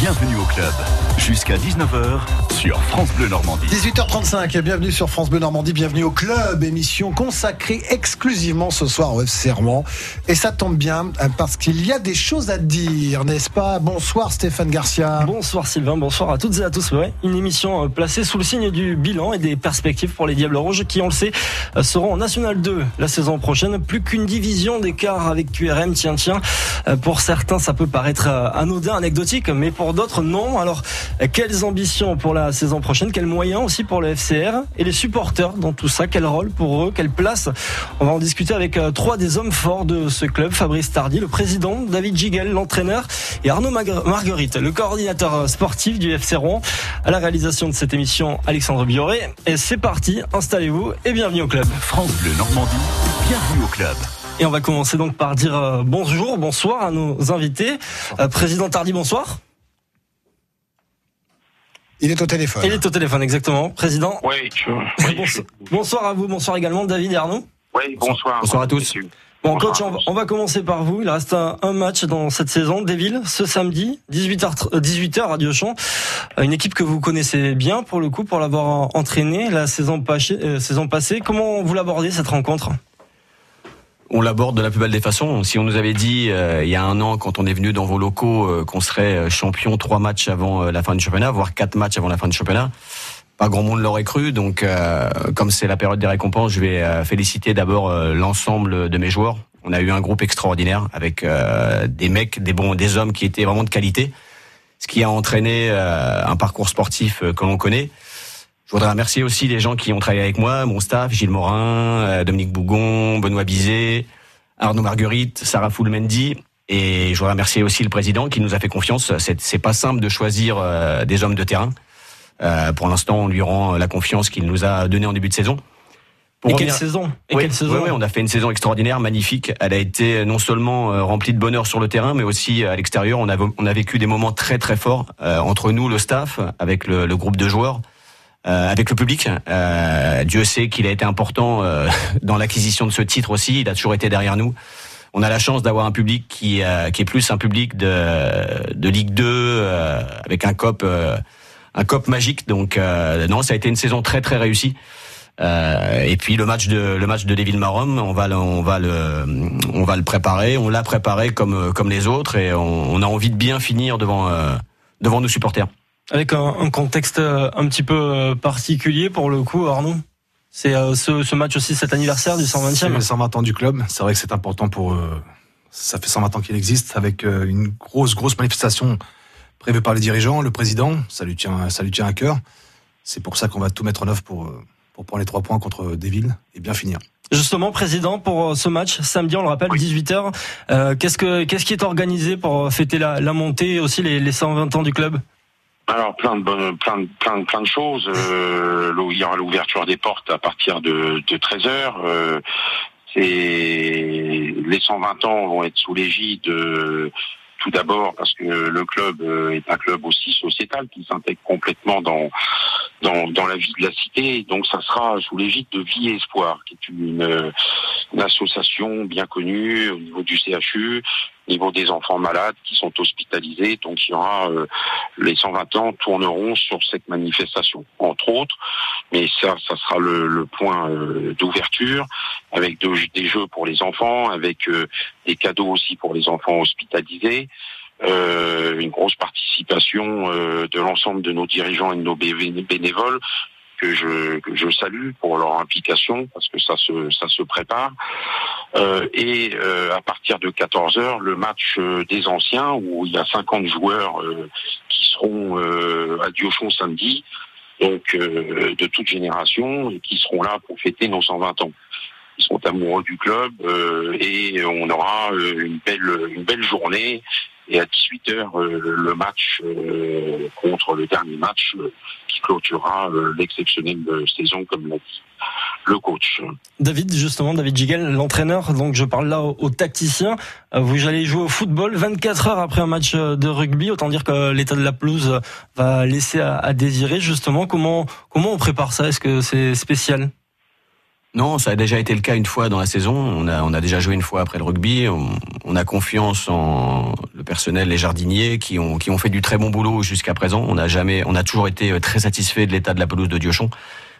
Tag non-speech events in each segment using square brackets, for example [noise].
bienvenue au club. Jusqu'à 19h sur France Bleu Normandie. 18h35, bienvenue sur France Bleu Normandie, bienvenue au club, émission consacrée exclusivement ce soir au FC Rouen. Et ça tombe bien parce qu'il y a des choses à dire, n'est-ce pas? Bonsoir Stéphane Garcia. Bonsoir Sylvain, bonsoir à toutes et à tous. Ouais, une émission euh, placée sous le signe du bilan et des perspectives pour les Diables Rouges qui, on le sait, euh, seront en National 2 la saison prochaine. Plus qu'une division d'écart avec QRM, tiens, tiens. Euh, pour certains, ça peut paraître anodin, anecdotique, mais pour d'autres, non. Alors, quelles ambitions pour la saison prochaine? Quels moyens aussi pour le FCR Et les supporters dans tout ça? Quel rôle pour eux? Quelle place? On va en discuter avec euh, trois des hommes forts de ce club. Fabrice Tardy, le président, David Gigel, l'entraîneur, et Arnaud Marguerite, le coordinateur euh, sportif du FC Rouen. À la réalisation de cette émission, Alexandre Bioré. Et c'est parti, installez-vous et bienvenue au club. France Bleu Normandie, bienvenue au club. Et on va commencer donc par dire euh, bonjour, bonsoir à nos invités. président Tardy, bonsoir. Il est au téléphone. Il est au téléphone, exactement. Président. Oui, [laughs] bonsoir, à vous, bonsoir également, David et Arnaud. Oui, bonsoir. Bonsoir à tous. Bon, coach, on va, commencer par vous. Il reste un, match dans cette saison, Deville, ce samedi, 18h, 18h Radio Champ. Euh, une équipe que vous connaissez bien, pour le coup, pour l'avoir entraîné la saison, euh, saison passée. Comment vous l'abordez, cette rencontre? On l'aborde de la plus belle des façons. Si on nous avait dit euh, il y a un an, quand on est venu dans vos locaux, euh, qu'on serait euh, champion trois matchs avant la fin du championnat, voire quatre matchs avant la fin du championnat, pas grand monde l'aurait cru. Donc, comme c'est la période des récompenses, je vais féliciter d'abord l'ensemble de mes joueurs. On a eu un groupe extraordinaire avec des mecs, des bons, des hommes qui étaient vraiment de qualité, ce qui a entraîné un parcours sportif que l'on connaît. Je voudrais remercier aussi les gens qui ont travaillé avec moi, mon staff, Gilles Morin, euh, Dominique Bougon, Benoît Bizet, Arnaud Marguerite, Sarah Foulmendi. Et je voudrais remercier aussi le président qui nous a fait confiance. C'est pas simple de choisir euh, des hommes de terrain. Euh, pour l'instant, on lui rend la confiance qu'il nous a donnée en début de saison. Pour et quelle saison Et quelle saison oui, on a fait une saison extraordinaire, magnifique. Elle a été non seulement remplie de bonheur sur le terrain, mais aussi à l'extérieur. On a, on a vécu des moments très très forts entre nous, le staff, avec le, le groupe de joueurs. Euh, avec le public. Euh, Dieu sait qu'il a été important euh, [laughs] dans l'acquisition de ce titre aussi. Il a toujours été derrière nous. On a la chance d'avoir un public qui, qui est plus un public de, de Ligue 2 avec un cop un cop magique. Donc non, ça a été une saison très très réussie. et puis le match de le match de Deville Marom, on va le, on va le on va le préparer. On l'a préparé comme comme les autres et on, on, a envie de bien finir devant devant nos supporters avec un, contexte euh, un petit peu euh, particulier pour le coup, Arnaud. C'est euh, ce, match aussi, cet anniversaire du 120e. C'est le 120 ans du club. C'est vrai que c'est important pour. ça fait 120 ans qu'il existe, avec une grosse, grosse manifestation prévue par les dirigeants, le président. Ça lui tient, ça lui tient à cœur. C'est pour ça qu'on va tout mettre en œuvre pour, pour prendre les trois points contre Deville et bien finir. Justement, président, pour ce match, samedi, on le rappelle, 18h, qu'est-ce, que, qu'est-ce qui est organisé pour fêter la, montée et aussi les, les 120 ans du club? Alors plein de bonnes, plein plein plein de choses. Euh, il y aura l'ouverture des portes à partir de, de 13 h euh, les 120 ans vont être sous l'égide de tout d'abord parce que le club euh, est un club aussi sociétal qui s'intègre complètement dans, dans, la vie de la cité. Donc ça sera sous l'égide de Vie et Espoir, qui est une, association bien connue au niveau du CHU, niveau des enfants malades qui sont hospitalisés. Donc il y aura euh, les 120 ans tourneront sur cette manifestation, entre autres. Mais ça, ça sera le, le point euh, d'ouverture avec des jeux pour les enfants, avec des cadeaux aussi pour les enfants hospitalisés. Euh, une grosse participation euh, de l'ensemble de nos dirigeants et de nos bénévoles que je, salue pour leur implication parce que ça se ça se prépare. Euh, et euh, à partir de 14 heures le match euh, des anciens où il y a 50 joueurs qui seront à Diochon samedi donc de toute génération et qui seront là pour fêter nos 120 ans ils sont amoureux du club et on aura une belle une belle journée et à 18h euh, le match euh, contre le dernier match euh, qui clôturera l'exceptionnelle saison comme l'a dit le coach. David, justement, David Gigel, l'entraîneur, donc je parle là aux, tacticiens. Vous allez jouer au football 24 heures après un match de rugby, autant dire que l'état de la pelouse va laisser à, désirer, justement. Comment, comment on prépare ça? Est-ce que c'est spécial? Non, ça a déjà été le cas une fois dans la saison. On a, on a déjà joué une fois après le rugby. On, on a confiance en le personnel, les jardiniers qui ont, qui ont fait du très bon boulot jusqu'à présent. On a jamais, on a toujours été très satisfait de l'état de la pelouse de Diochon.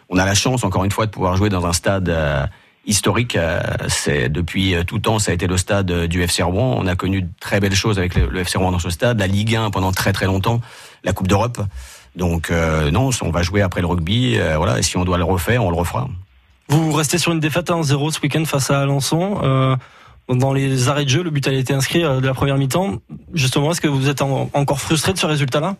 On a la chance, encore une fois, de pouvoir jouer dans un stade euh, historique. Euh, c'est depuis tout temps, ça a été le stade du FC Rouen. On a connu de très belles choses avec le, FC Rouen dans ce stade. La Ligue 1 pendant très très longtemps, la Coupe d'Europe. Donc euh, non, on va jouer après le rugby. euh, voilà, et si on doit le refaire, on le refera. Vous restez sur une défaite à 1-0 ce week-end face à Alençon. Euh, dans les arrêts de jeu, le but a été inscrit euh, de la première mi-temps. Justement, est-ce que vous êtes en- encore frustré de ce résultat-là?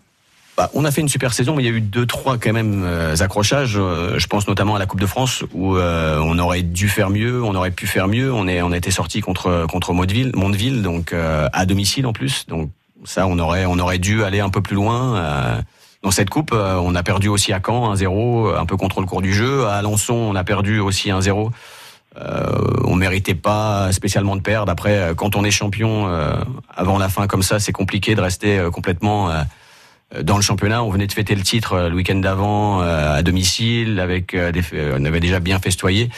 Bah, on a fait une super saison, mais il y a eu deux, trois quand même euh, accrochages. Euh, je pense notamment à la Coupe de France où on aurait dû faire mieux, on aurait pu faire mieux. On est, on a été sorti contre contre Mondeville, Mondeville, donc à domicile en plus. Donc ça, on aurait, on aurait dû aller un peu plus loin. Dans cette coupe, euh, on a perdu aussi à Caen 1-0, un peu contre le cours du jeu. À Alençon, on a perdu aussi 1-0. Euh, on méritait pas spécialement de perdre. Après, euh, quand on est champion euh, avant la fin comme ça, c'est compliqué de rester euh, complètement euh, dans le championnat. On venait de fêter le titre le week-end d'avant à domicile, avec des, on avait déjà bien festoyé.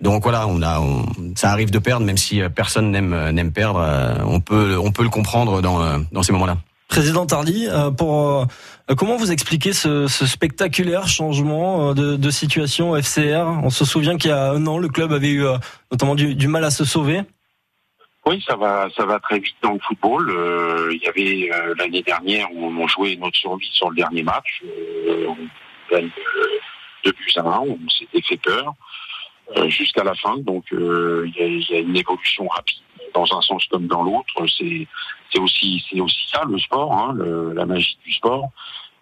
Donc voilà, on a, on- ça arrive de perdre, même si personne n'aime n'aime perdre. On peut, on peut le comprendre dans dans ces moments-là. Président Tardy, euh, euh, comment vous expliquez ce, spectaculaire changement euh, de, de situation au FCR On se souvient qu'il y a un an, le club avait eu notamment du, mal à se sauver. Oui, ça va, ça va très vite dans le football. Il y avait l'année dernière où on jouait notre survie sur le dernier match. Euh, on gagne deux buts à un, on s'était fait peur jusqu'à la fin. Donc il y a une évolution rapide dans un sens comme dans l'autre. C'est aussi aussi ça le sport, hein, la magie du sport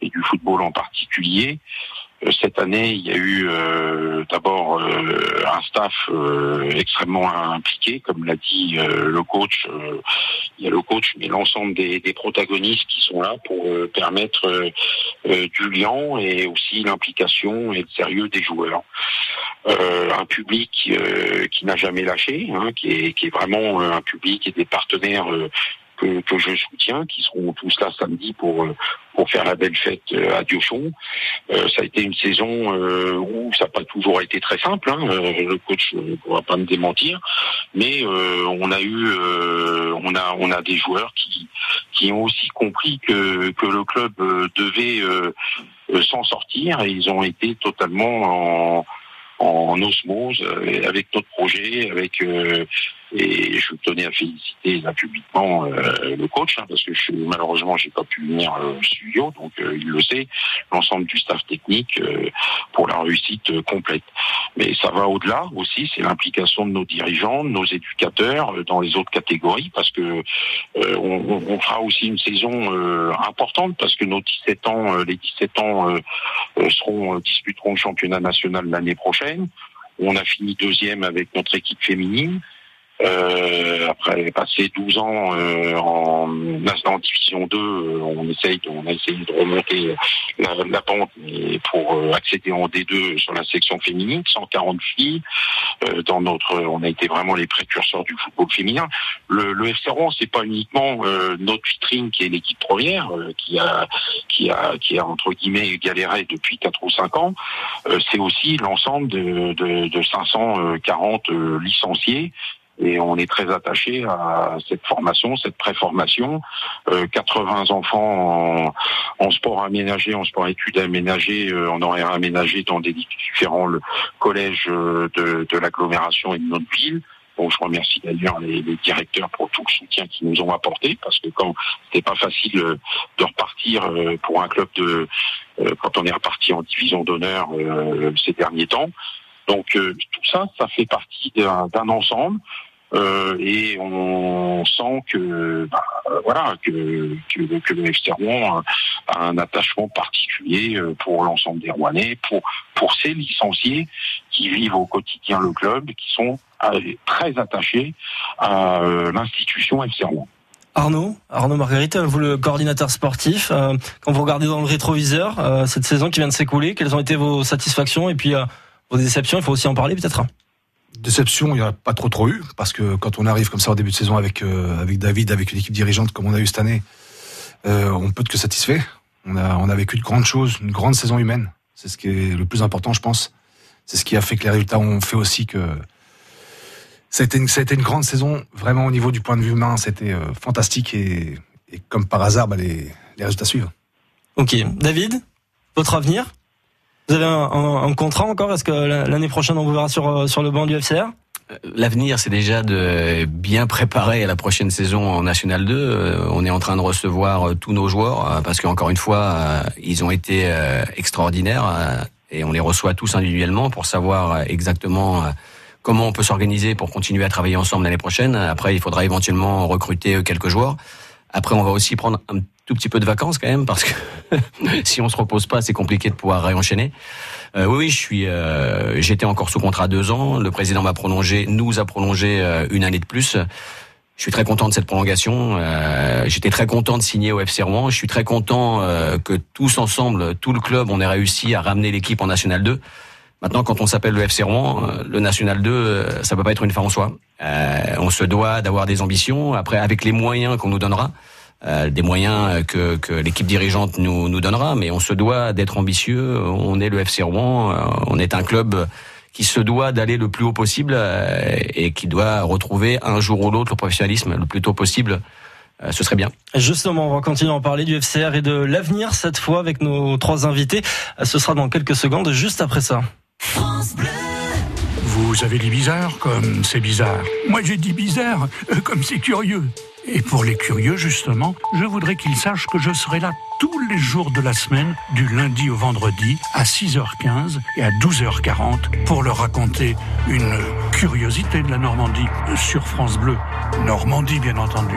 et du football en particulier. Euh, Cette année, il y a eu euh, d'abord euh, un staff euh, extrêmement impliqué, comme l'a dit euh, le coach. euh, il y a le coach, mais l'ensemble des, des protagonistes qui sont là pour permettre du lien et aussi l'implication et le sérieux des joueurs. Un public qui n'a jamais lâché, hein, qui, est, qui est vraiment un public et des partenaires que, je soutiens, qui seront tous là samedi pour euh, pour faire la belle fête euh, à Diochon. Euh, ça a été une saison où ça n'a pas toujours été très simple. Hein. Le coach ne pourra pas me démentir, mais on a eu, on a, on a des joueurs qui qui ont aussi compris que que le club devait s'en sortir et ils ont été totalement en en osmose avec notre projet, avec et je tenais à féliciter là publiquement euh, le coach hein, parce que je, malheureusement j'ai pas pu venir euh, au studio donc euh, il le sait l'ensemble du staff technique euh, pour la réussite euh, complète. Mais ça va au-delà aussi c'est l'implication de nos dirigeants de nos éducateurs euh, dans les autres catégories parce que on, on- fera aussi une saison importante parce que nos 17 ans les 17 ans seront disputeront le championnat national l'année prochaine. On a fini deuxième avec notre équipe féminine euh, après passer 12 ans euh, en, en division 2, euh, on essaye, on a essayé de remonter la, la pente mais pour euh, accéder en D2 sur la section féminine, 140 filles. Euh, dans notre, on a été vraiment les précurseurs du football féminin. Le, le FC Rouen, c'est pas uniquement euh, notre vitrine qui est l'équipe première, qui a, qui a, qui a entre guillemets galéré depuis 4 ou 5 ans. C'est aussi l'ensemble de, de, de 540 euh, licenciés et on est très attaché à cette formation, cette préformation. Euh, 80 enfants en, en sport aménagé, en sport études aménagé, euh, en horaire aménagé dans des différents collèges euh, de, de l'agglomération et de notre ville. Bon, je remercie d'ailleurs les, les directeurs pour tout le soutien qu'ils nous ont apporté, parce que quand c'était pas facile euh, de repartir euh, pour un club de, quand on est reparti en division d'honneur ces derniers temps. Donc tout ça, ça fait partie d'un ensemble. Euh, et on sent que bah, voilà que, que, que le FC Rouen a, a un attachement particulier euh, pour l'ensemble des Rouennais, pour pour ces licenciés qui vivent au quotidien le club, qui sont euh, très attachés à l'institution FC Rouen. Arnaud, Arnaud Marguerite, vous le coordinateur sportif, euh, quand vous regardez dans le rétroviseur euh, cette saison qui vient de s'écouler, quelles ont été vos satisfactions et puis euh, vos déceptions? Il faut aussi en parler peut-être. Déception, il n'y en a pas trop trop eu, parce que quand on arrive comme ça au début de saison avec, euh, avec David, avec une équipe dirigeante comme on a eu cette année, euh, on peut être que satisfait. On a, on a vécu de grandes choses, une grande saison humaine. C'est ce qui est le plus important, je pense. c'est ce qui a fait que les résultats ont fait aussi que ça a été une, une grande saison, vraiment au niveau du point de vue humain, c'était euh, fantastique et, et comme par hasard, bah, les, les résultats suivent. Ok, David, votre avenir? Vous avez un, un- un contrat encore? Est-ce que la- l'année prochaine on vous verra sur, euh, sur le banc du FCR L'avenir, c'est déjà de bien préparer la prochaine saison en National 2. Euh, On est en train de recevoir euh, tous nos joueurs euh, parce qu'encore une fois, euh, ils ont été euh, extraordinaires euh, et on les reçoit tous individuellement pour savoir euh, exactement euh, comment on peut s'organiser pour continuer à travailler ensemble l'année prochaine. Après, il faudra éventuellement recruter euh, quelques joueurs. Après, on va aussi prendre un tout petit peu de vacances quand même parce que [laughs] si on se repose pas, c'est compliqué de pouvoir réenchaîner. Euh, oui, oui, je suis. euh, J'étais encore sous contrat deux ans. Le président m'a prolongé, nous a prolongé euh, une année de plus. Je suis très content de cette prolongation. Euh, J'étais très content de signer au FC Rouen. Je suis très content euh, que tous ensemble, tout le club, on ait réussi à ramener l'équipe en National 2. Maintenant, quand on s'appelle le FC Rouen, le National 2, euh, ça peut pas être une fin en soi. On se doit d'avoir des ambitions. Après, avec les moyens qu'on nous donnera, euh, des moyens euh, que, que l'équipe dirigeante nous, nous donnera, mais on se doit d'être ambitieux. On est le FC Rouen, euh, on est un club qui se doit d'aller le plus haut possible et qui doit retrouver un jour ou l'autre le professionnalisme le plus tôt possible. Euh, ce serait bien. Justement, on va continuer à en parler du FCR et de l'avenir cette fois avec nos trois invités. Ce sera dans quelques secondes, juste après ça. Vous avez dit bizarre comme c'est bizarre. Moi j'ai dit bizarre comme c'est curieux. Et pour les curieux, justement, je voudrais qu'ils sachent que je serai là tous les jours de la semaine, du lundi au vendredi, à 6h15 et à 12h40, pour leur raconter une curiosité de la Normandie sur France Bleu. Normandie, bien entendu.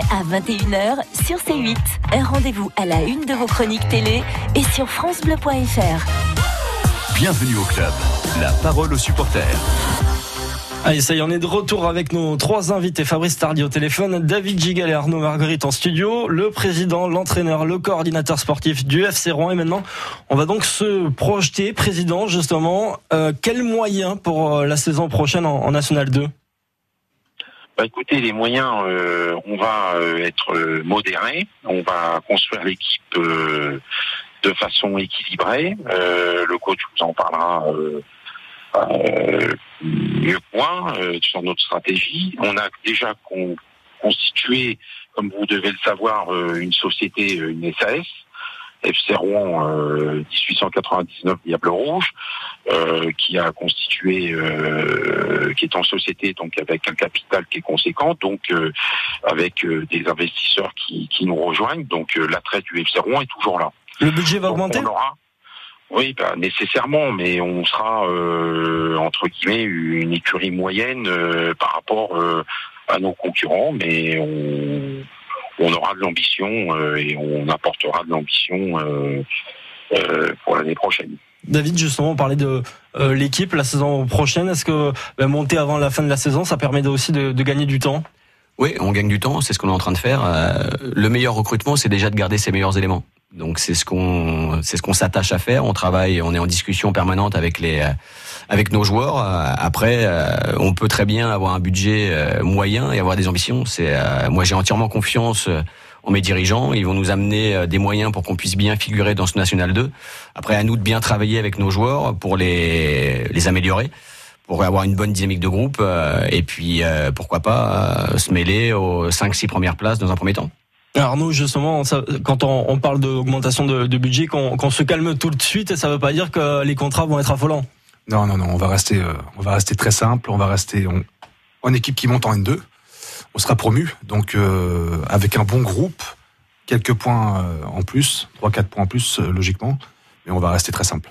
à 21h sur C8. Un rendez-vous à la une de vos chroniques télé et sur francebleu.fr. Bienvenue au club. La parole aux supporters. Allez, ça y est, on est de retour avec nos trois invités. Fabrice Tardy au téléphone, David Gigal et Arnaud Marguerite en studio, le président, l'entraîneur, le coordinateur sportif du FC Rouen. Et maintenant, on va donc se projeter, président, justement, euh, quels moyens pour euh, la saison prochaine en, en National 2 Bah, écoutez, les moyens, euh, on va euh, être euh, modérés, on va construire l'équipe de façon équilibrée. Le coach vous en parlera mieux que sur notre stratégie. On a déjà con- constitué, comme vous devez le savoir, une société, une SAS. FC Rouen euh, 1899 Diable Rouge, euh, qui a constitué, euh, qui est en société donc avec un capital qui est conséquent, donc euh, avec euh, des investisseurs qui, qui nous rejoignent. Donc euh, l'attrait du FC Rouen est toujours là. Le budget va Donc, augmenter? on aura- oui, pas nécessairement, mais on sera euh, entre guillemets une écurie moyenne euh, par rapport euh, à nos concurrents, mais on, on aura de l'ambition euh, et on apportera de l'ambition euh, euh, pour l'année prochaine. David, justement, on parlait de euh, l'équipe la saison prochaine. Est-ce que bah, monter avant la fin de la saison, ça permet de- aussi de, de gagner du temps? Oui, on gagne du temps, c'est ce qu'on est en train de faire. Euh, le meilleur recrutement, c'est déjà de garder ses meilleurs éléments. Donc c'est ce qu'on c'est ce qu'on s'attache à faire. On travaille, on est en discussion permanente avec les euh, avec nos joueurs. Euh, Après, euh, on peut très bien avoir un budget euh, moyen et avoir des ambitions. C'est moi j'ai entièrement confiance en mes dirigeants. Ils vont nous amener des moyens pour qu'on puisse bien figurer dans ce National 2. Après, à nous de bien travailler avec nos joueurs pour les les améliorer pour avoir une bonne dynamique de groupe et puis pourquoi pas se mêler aux 5-6 premières places dans un premier temps. Arnaud, justement, quand on, parle d'augmentation de, budget, qu'on se calme tout de suite, ça ne veut pas dire que les contrats vont être affolants. Non, non, non, on va rester, euh, on va rester très simple. On va rester on- en équipe qui monte en N2. On sera promu, donc euh, avec un bon groupe, quelques points euh, en plus, 3-4 points en plus, euh, logiquement. Mais on va rester très simple.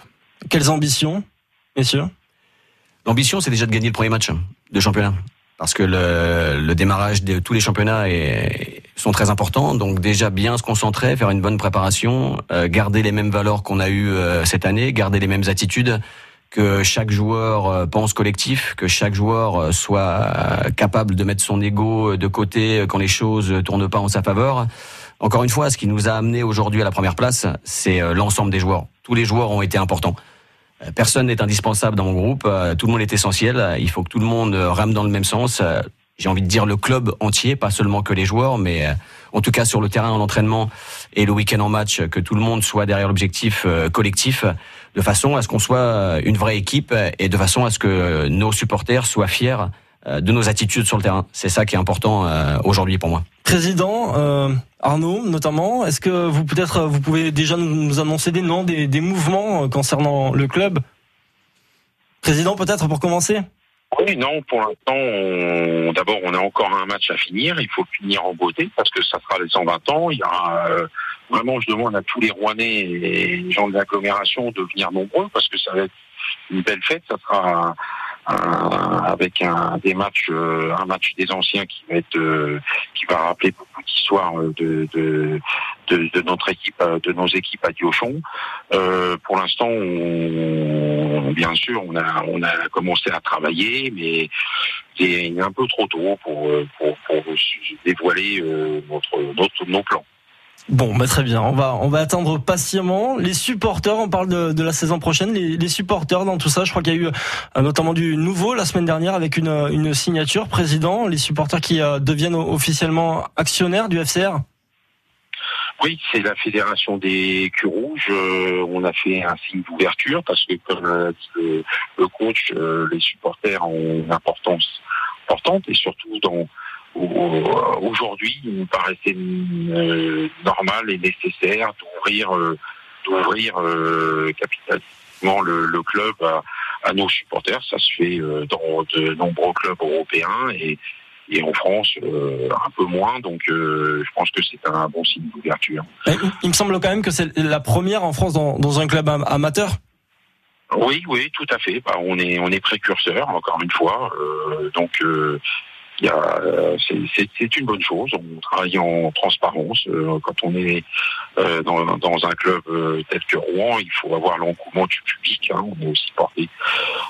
Quelles ambitions, messieurs? L'ambition, c'est déjà de gagner le premier match de championnat. parce que le, le démarrage de tous les championnats est, sont très importants. Donc déjà bien se concentrer, faire une bonne préparation, euh, garder les mêmes valeurs qu'on a eues euh, cette année, garder les mêmes attitudes, que chaque joueur euh, pense collectif, que chaque joueur euh, soit capable de mettre son ego de côté quand les choses tournent pas en sa faveur. Encore une fois, ce qui nous a amené aujourd'hui à la première place, c'est l'ensemble des joueurs. Tous les joueurs ont été importants. Personne n'est indispensable dans mon groupe, tout le monde est essentiel, il faut que tout le monde rame dans le même sens j'ai envie de dire le club entier, pas seulement que les joueurs, mais euh, en tout cas sur le terrain, en entraînement et le week-end en match, que tout le monde soit derrière l'objectif euh, collectif, de façon à ce qu'on soit euh, une vraie équipe et de façon à ce que nos supporters soient fiers de nos attitudes sur le terrain. C'est ça qui est important aujourd'hui pour moi. Président euh, Arnaud, notamment, est-ce que vous peut-être vous pouvez déjà nous annoncer des noms, des, des mouvements concernant le club? Président, peut-être pour commencer? Oui, non, pour l'instant, d'abord, on a encore un match à finir. Il faut finir en beauté parce que ça sera les 120 ans. Il y a euh, vraiment, je demande à tous les Rouennais et les gens de l'agglomération de venir nombreux parce que ça va être une belle fête. Ça sera avec un des matchs, euh, un match des anciens qui va être, euh, qui va rappeler beaucoup d'histoires de, de, de, notre équipe, de nos équipes à Diochon. pour l'instant, bien sûr, on a on a commencé à travailler, mais c'est un peu trop tôt pour pour, pour dévoiler notre, notre nos plans. Bon, bah très bien. On va on va attendre patiemment. Les supporters, on parle de, la saison prochaine. Les, supporters dans tout ça, je crois qu'il y a eu euh, notamment du nouveau la semaine dernière avec une, signature président. Les supporters qui euh, deviennent officiellement actionnaires du FCR. Oui, c'est la fédération des culs rouges. Euh, on a fait un signe d'ouverture parce que comme le, coach, les supporters ont une importance importante et surtout dans aujourd'hui, il nous paraissait euh, normal et nécessaire d'ouvrir euh, d'ouvrir capitalement le, club à, nos supporters. Ça se fait dans de nombreux clubs européens et, et en France un peu moins. Donc je pense que c'est un bon signe d'ouverture. Il me semble quand même que c'est la première en France dans, dans un club amateur. Oui, oui, tout à fait. Bah, on est on est précurseur encore une fois. donc euh, c'est une bonne chose. On travaille en transparence. Euh, quand on est euh, dans, un club tel que Rouen, il faut avoir l'engouement du public. Hein. On est aussi porté.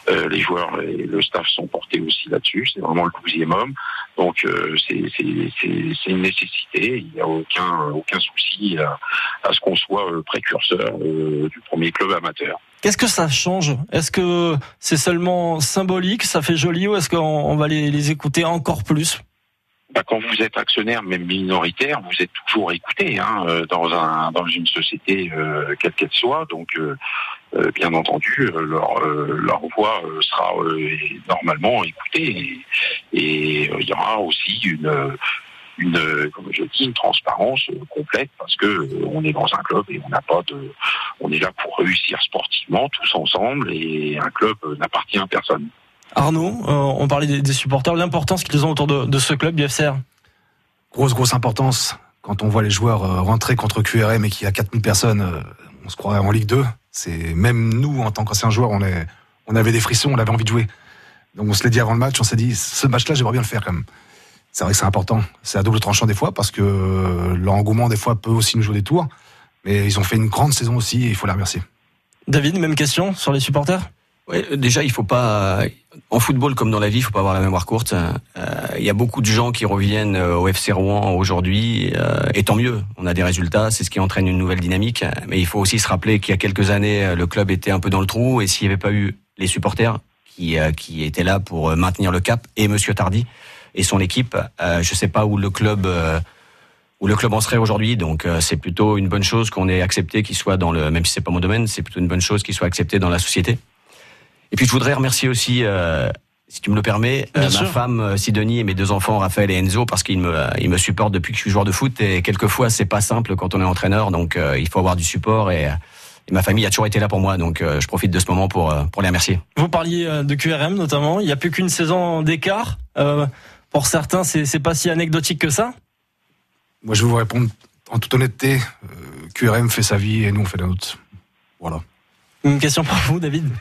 les joueurs et le staff sont portés aussi là-dessus. C'est vraiment le douzième homme. Donc c'est une nécessité. Il n'y a aucun aucun souci à, à ce qu'on soit précurseur du premier club amateur. Qu'est-ce que ça change? Est-ce que c'est seulement symbolique, ça fait joli, ou est-ce qu'on va les, écouter encore plus? Bah, quand vous êtes actionnaire, même minoritaire, vous êtes toujours écouté hein, euh, dans, un, dans une société euh, quelle qu'elle soit. Donc, euh, bien entendu, leur voix sera normalement écoutée. Et, il y aura aussi une, une, comme je dis, une transparence euh, complète parce que euh, on est dans un club et on n'a pas de, on est là pour réussir sportivement tous ensemble et un club euh, n'appartient à personne. Arnaud, on parlait des, supporters, l'importance qu'ils ont autour de, ce club du FCR. Grosse, grosse importance. Quand on voit les joueurs rentrer contre QRM et qu'il y a 4000 personnes, on se croirait en Ligue 2. C'est même nous, en tant qu'anciens joueurs, on, est, on avait des frissons, on avait envie de jouer. Donc on se l'est dit avant le match, on s'est dit, ce match-là, j'aimerais bien le faire quand même c'est vrai que c'est important. C'est à double tranchant des fois parce que l'engouement des fois peut aussi nous jouer des tours. Mais ils ont fait une grande saison aussi et il faut les remercier. David, même question sur les supporters? Oui, déjà, il faut pas, en football comme dans la vie, il faut pas avoir la mémoire courte. Euh, il y a beaucoup de gens qui reviennent euh, au FC Rouen aujourd'hui, euh, et tant mieux. On a des résultats, c'est ce qui entraîne une nouvelle dynamique. Mais il faut aussi se rappeler qu'il y a quelques années, le club était un peu dans le trou, et s'il n'y avait pas eu les supporters qui, qui étaient là pour maintenir le cap, et Monsieur Tardy, et son équipe. Euh, je sais pas où le club euh, où le club en serait aujourd'hui. Donc euh, c'est plutôt une bonne chose qu'on ait accepté qu'il soit dans le, même si c'est pas mon domaine, c'est plutôt une bonne chose qu'il soit accepté dans la société. Et puis je voudrais remercier aussi, euh, si tu me le permets, ma femme Sidonie et mes deux enfants Raphaël et Enzo parce qu'ils me ils me supportent depuis que je suis joueur de foot et quelquefois c'est pas simple quand on est entraîneur. Donc il faut avoir du support et et ma famille a toujours été là pour moi, donc je profite de ce moment pour, pour les remercier. Vous parliez de QRM notamment, il n'y a plus qu'une saison d'écart. Euh, pour certains, c'est pas si anecdotique que ça Moi, je vais vous répondre en toute honnêteté. Euh, QRM fait sa vie et nous, on fait la nôtre. Voilà. Une question pour vous, David [laughs]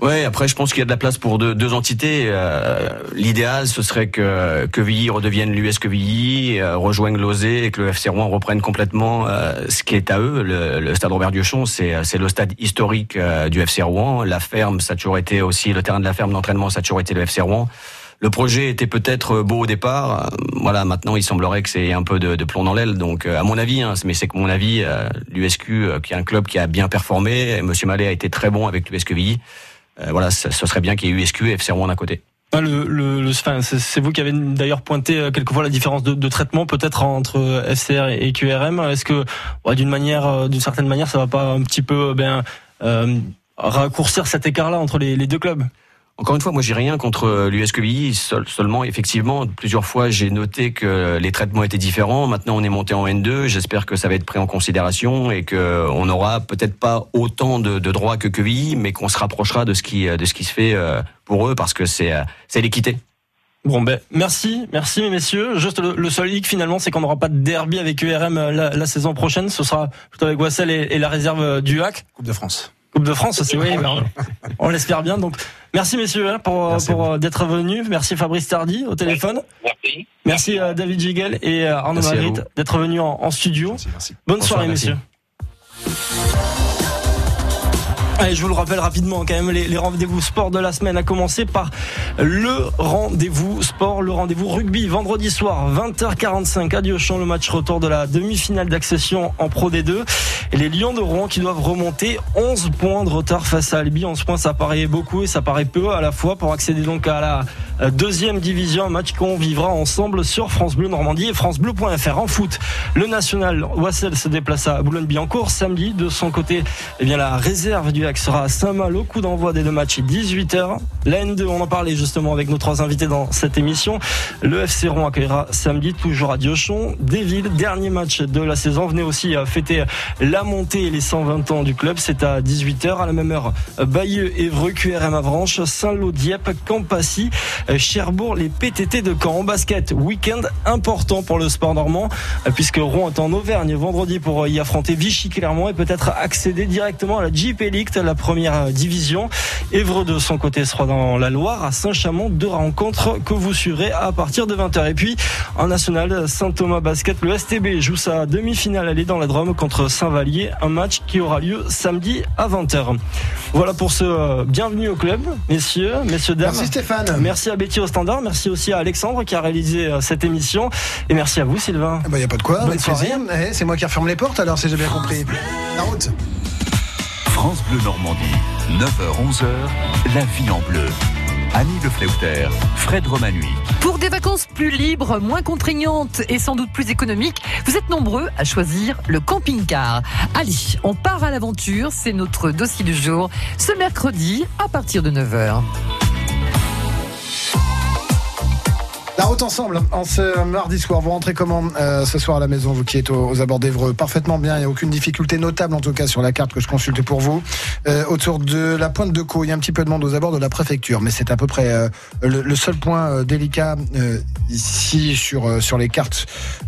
Ouais, après je pense qu'il y a de la place pour deux, deux entités. Euh, L'idéal, ce serait que Quevilly redevienne l'US Quevilly, euh, rejoigne Lozé et que le FC Rouen reprenne complètement euh, ce qui est à eux. Le, le stade Robert Diochon, c'est c'est le stade historique euh, du FC Rouen. La ferme, ça a toujours été aussi le terrain de la ferme d'entraînement, ça a toujours été le FC Rouen. Le projet était peut-être beau au départ. Euh, Voilà, maintenant il semblerait que c'est un peu de, plomb dans l'aile. Donc, euh, à mon avis, hein, mais c'est que mon avis, euh, l'USQ, euh, qui est un club qui a bien performé, Monsieur Mallet a été très bon avec l'US Quevilly. Euh, voilà, ce serait bien qu'il y ait USQ et FC Rouen d'un côté. Le, c'est vous qui avez d'ailleurs pointé euh, quelquefois la différence de, traitement peut-être entre euh, FCR et QRM. Est-ce que d'une manière, euh, d'une certaine manière, ça va pas un petit peu euh, ben euh, raccourcir cet écart-là entre les deux clubs? Encore une fois, moi j'ai rien contre l'US Quevilly, seul- seulement effectivement plusieurs fois j'ai noté que les traitements étaient différents. Maintenant on est monté en N2, j'espère que ça va être pris en considération et que on aura peut-être pas autant de, de droits que Quevilly, mais qu'on se rapprochera de ce qui de ce qui se fait euh, pour eux parce que c'est euh, c'est l'équité. Bon ben merci, merci mes messieurs. Juste le, le seul hic finalement, c'est qu'on n'aura pas de derby avec URM euh, la, la saison prochaine. Ce sera plutôt avec Wassel et, et la réserve euh, du HAC. Coupe de France. Coupe de France aussi, oui. ben, [laughs] on l'espère bien. Donc merci messieurs hein, pour, Merci pour euh, d'être venus. Merci Fabrice Tardy au téléphone. Merci. Merci euh, David Gigel et euh, Arnaud Magritte d'être venus en, en studio. Merci, merci. Bonne Bonsoir, soirée merci. messieurs. Allez, je vous le rappelle rapidement quand même, les, rendez-vous sport de la semaine, à commencer par le rendez-vous sport, le rendez-vous rugby, vendredi soir, 20h45 à Diochon, le match retour de la demi-finale d'accession en Pro D2. Et les Lions de Rouen qui doivent remonter 11 points de retard face à Albi. 11 points, ça paraît beaucoup et ça paraît peu à la fois pour accéder donc à la deuxième division, match qu'on vivra ensemble sur France Bleu Normandie et francebleu.fr. En foot, le national Wassel se déplace à Boulogne-Billancourt samedi. De son côté, eh bien, la réserve du HAC sera à Saint-Malo. Coup d'envoi des deux matchs 18h. La N2, on en parlait justement avec nos trois invités dans cette émission. Le FC Rouen accueillera samedi, toujours à Diochon. Desvilles, dernier match de la saison. Venez aussi euh, fêter la montée et les 120 ans du club. C'est à 18h. À la même heure, Bayeux, Évreux, QRM Avranches, Saint-Lô, Dieppe, euh, Cherbourg, les PTT de Caen. En basket, week-end important pour le sport normand, euh, puisque Rouen est en Auvergne vendredi pour euh, y affronter Vichy-Clermont et peut-être accéder directement à la JP League, la première euh, division. Évreux de son côté sera dans la Loire, à Saint-Chamond, deux rencontres que vous suivrez à partir de 20h. Et puis, en national, Saint-Thomas Basket, le STB joue sa demi-finale aller dans la Drôme contre Saint-Vallier, un match qui aura lieu samedi à 20h. Voilà pour ce euh, bienvenue au club, messieurs, messieurs, dames. Merci Stéphane. Merci à Betty au standard, merci aussi à Alexandre qui a réalisé euh, cette émission et merci à vous Sylvain. Il n'y a pas de quoi. Bonne avec plaisir. Eh, c'est moi qui referme les portes alors, si j'ai bien compris. La route. France Bleu Normandie, 9h-11h, la vie en bleu. Annie Lefleuter, Fred Romanui. Pour des vacances plus libres, moins contraignantes et sans doute plus économiques, vous êtes nombreux à choisir le camping-car. Allez, on part à l'aventure, c'est notre dossier du jour, ce mercredi à partir de 9h. La route ensemble, en ce mardi soir. Vous rentrez comment euh, ce soir à la maison, vous qui êtes aux, abords d'Evreux? Parfaitement bien, il n'y a aucune difficulté notable en tout cas sur la carte que je consulte pour vous. Euh, autour de la pointe de Caux, il y a un petit peu de monde aux abords de la préfecture, mais c'est à peu près euh, le, le seul point euh, délicat euh, ici sur, euh, sur les cartes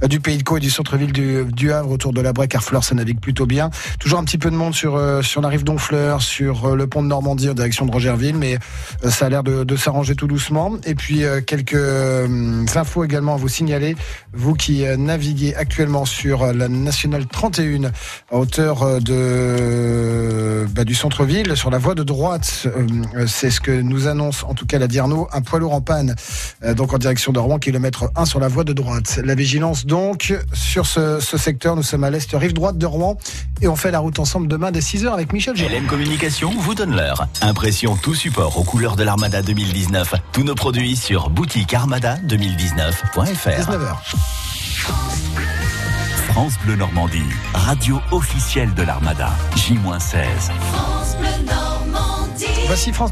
du Pays de Caux et du centre-ville du, du Havre, autour de la Brec, Harfleur, ça navigue plutôt bien. Toujours un petit peu de monde sur, sur la rive d'Honfleur, sur le pont de Normandie en direction de Rogerville, mais ça a l'air de, de s'arranger tout doucement. Et puis quelques infos également à vous signaler, vous qui euh, naviguez actuellement sur euh, la nationale 31 à hauteur euh, de bah, du centre-ville, sur la voie de droite. euh, euh, C'est ce que nous annonce en tout cas la Dierno, un poids lourd en panne, euh, donc en direction de Rouen, kilomètre 1 sur la voie de droite. La vigilance donc sur ce, secteur, nous sommes à l'est, rive droite de Rouen, et on fait la route ensemble demain dès 6h avec Michel Gérard. Communication vous donne l'heure. Impression tout support aux couleurs de l'Armada 2019. Tous nos produits sur boutique armada2019.fr. 19h. France Bleu Normandie, radio officielle de l'Armada. J-16. Voici France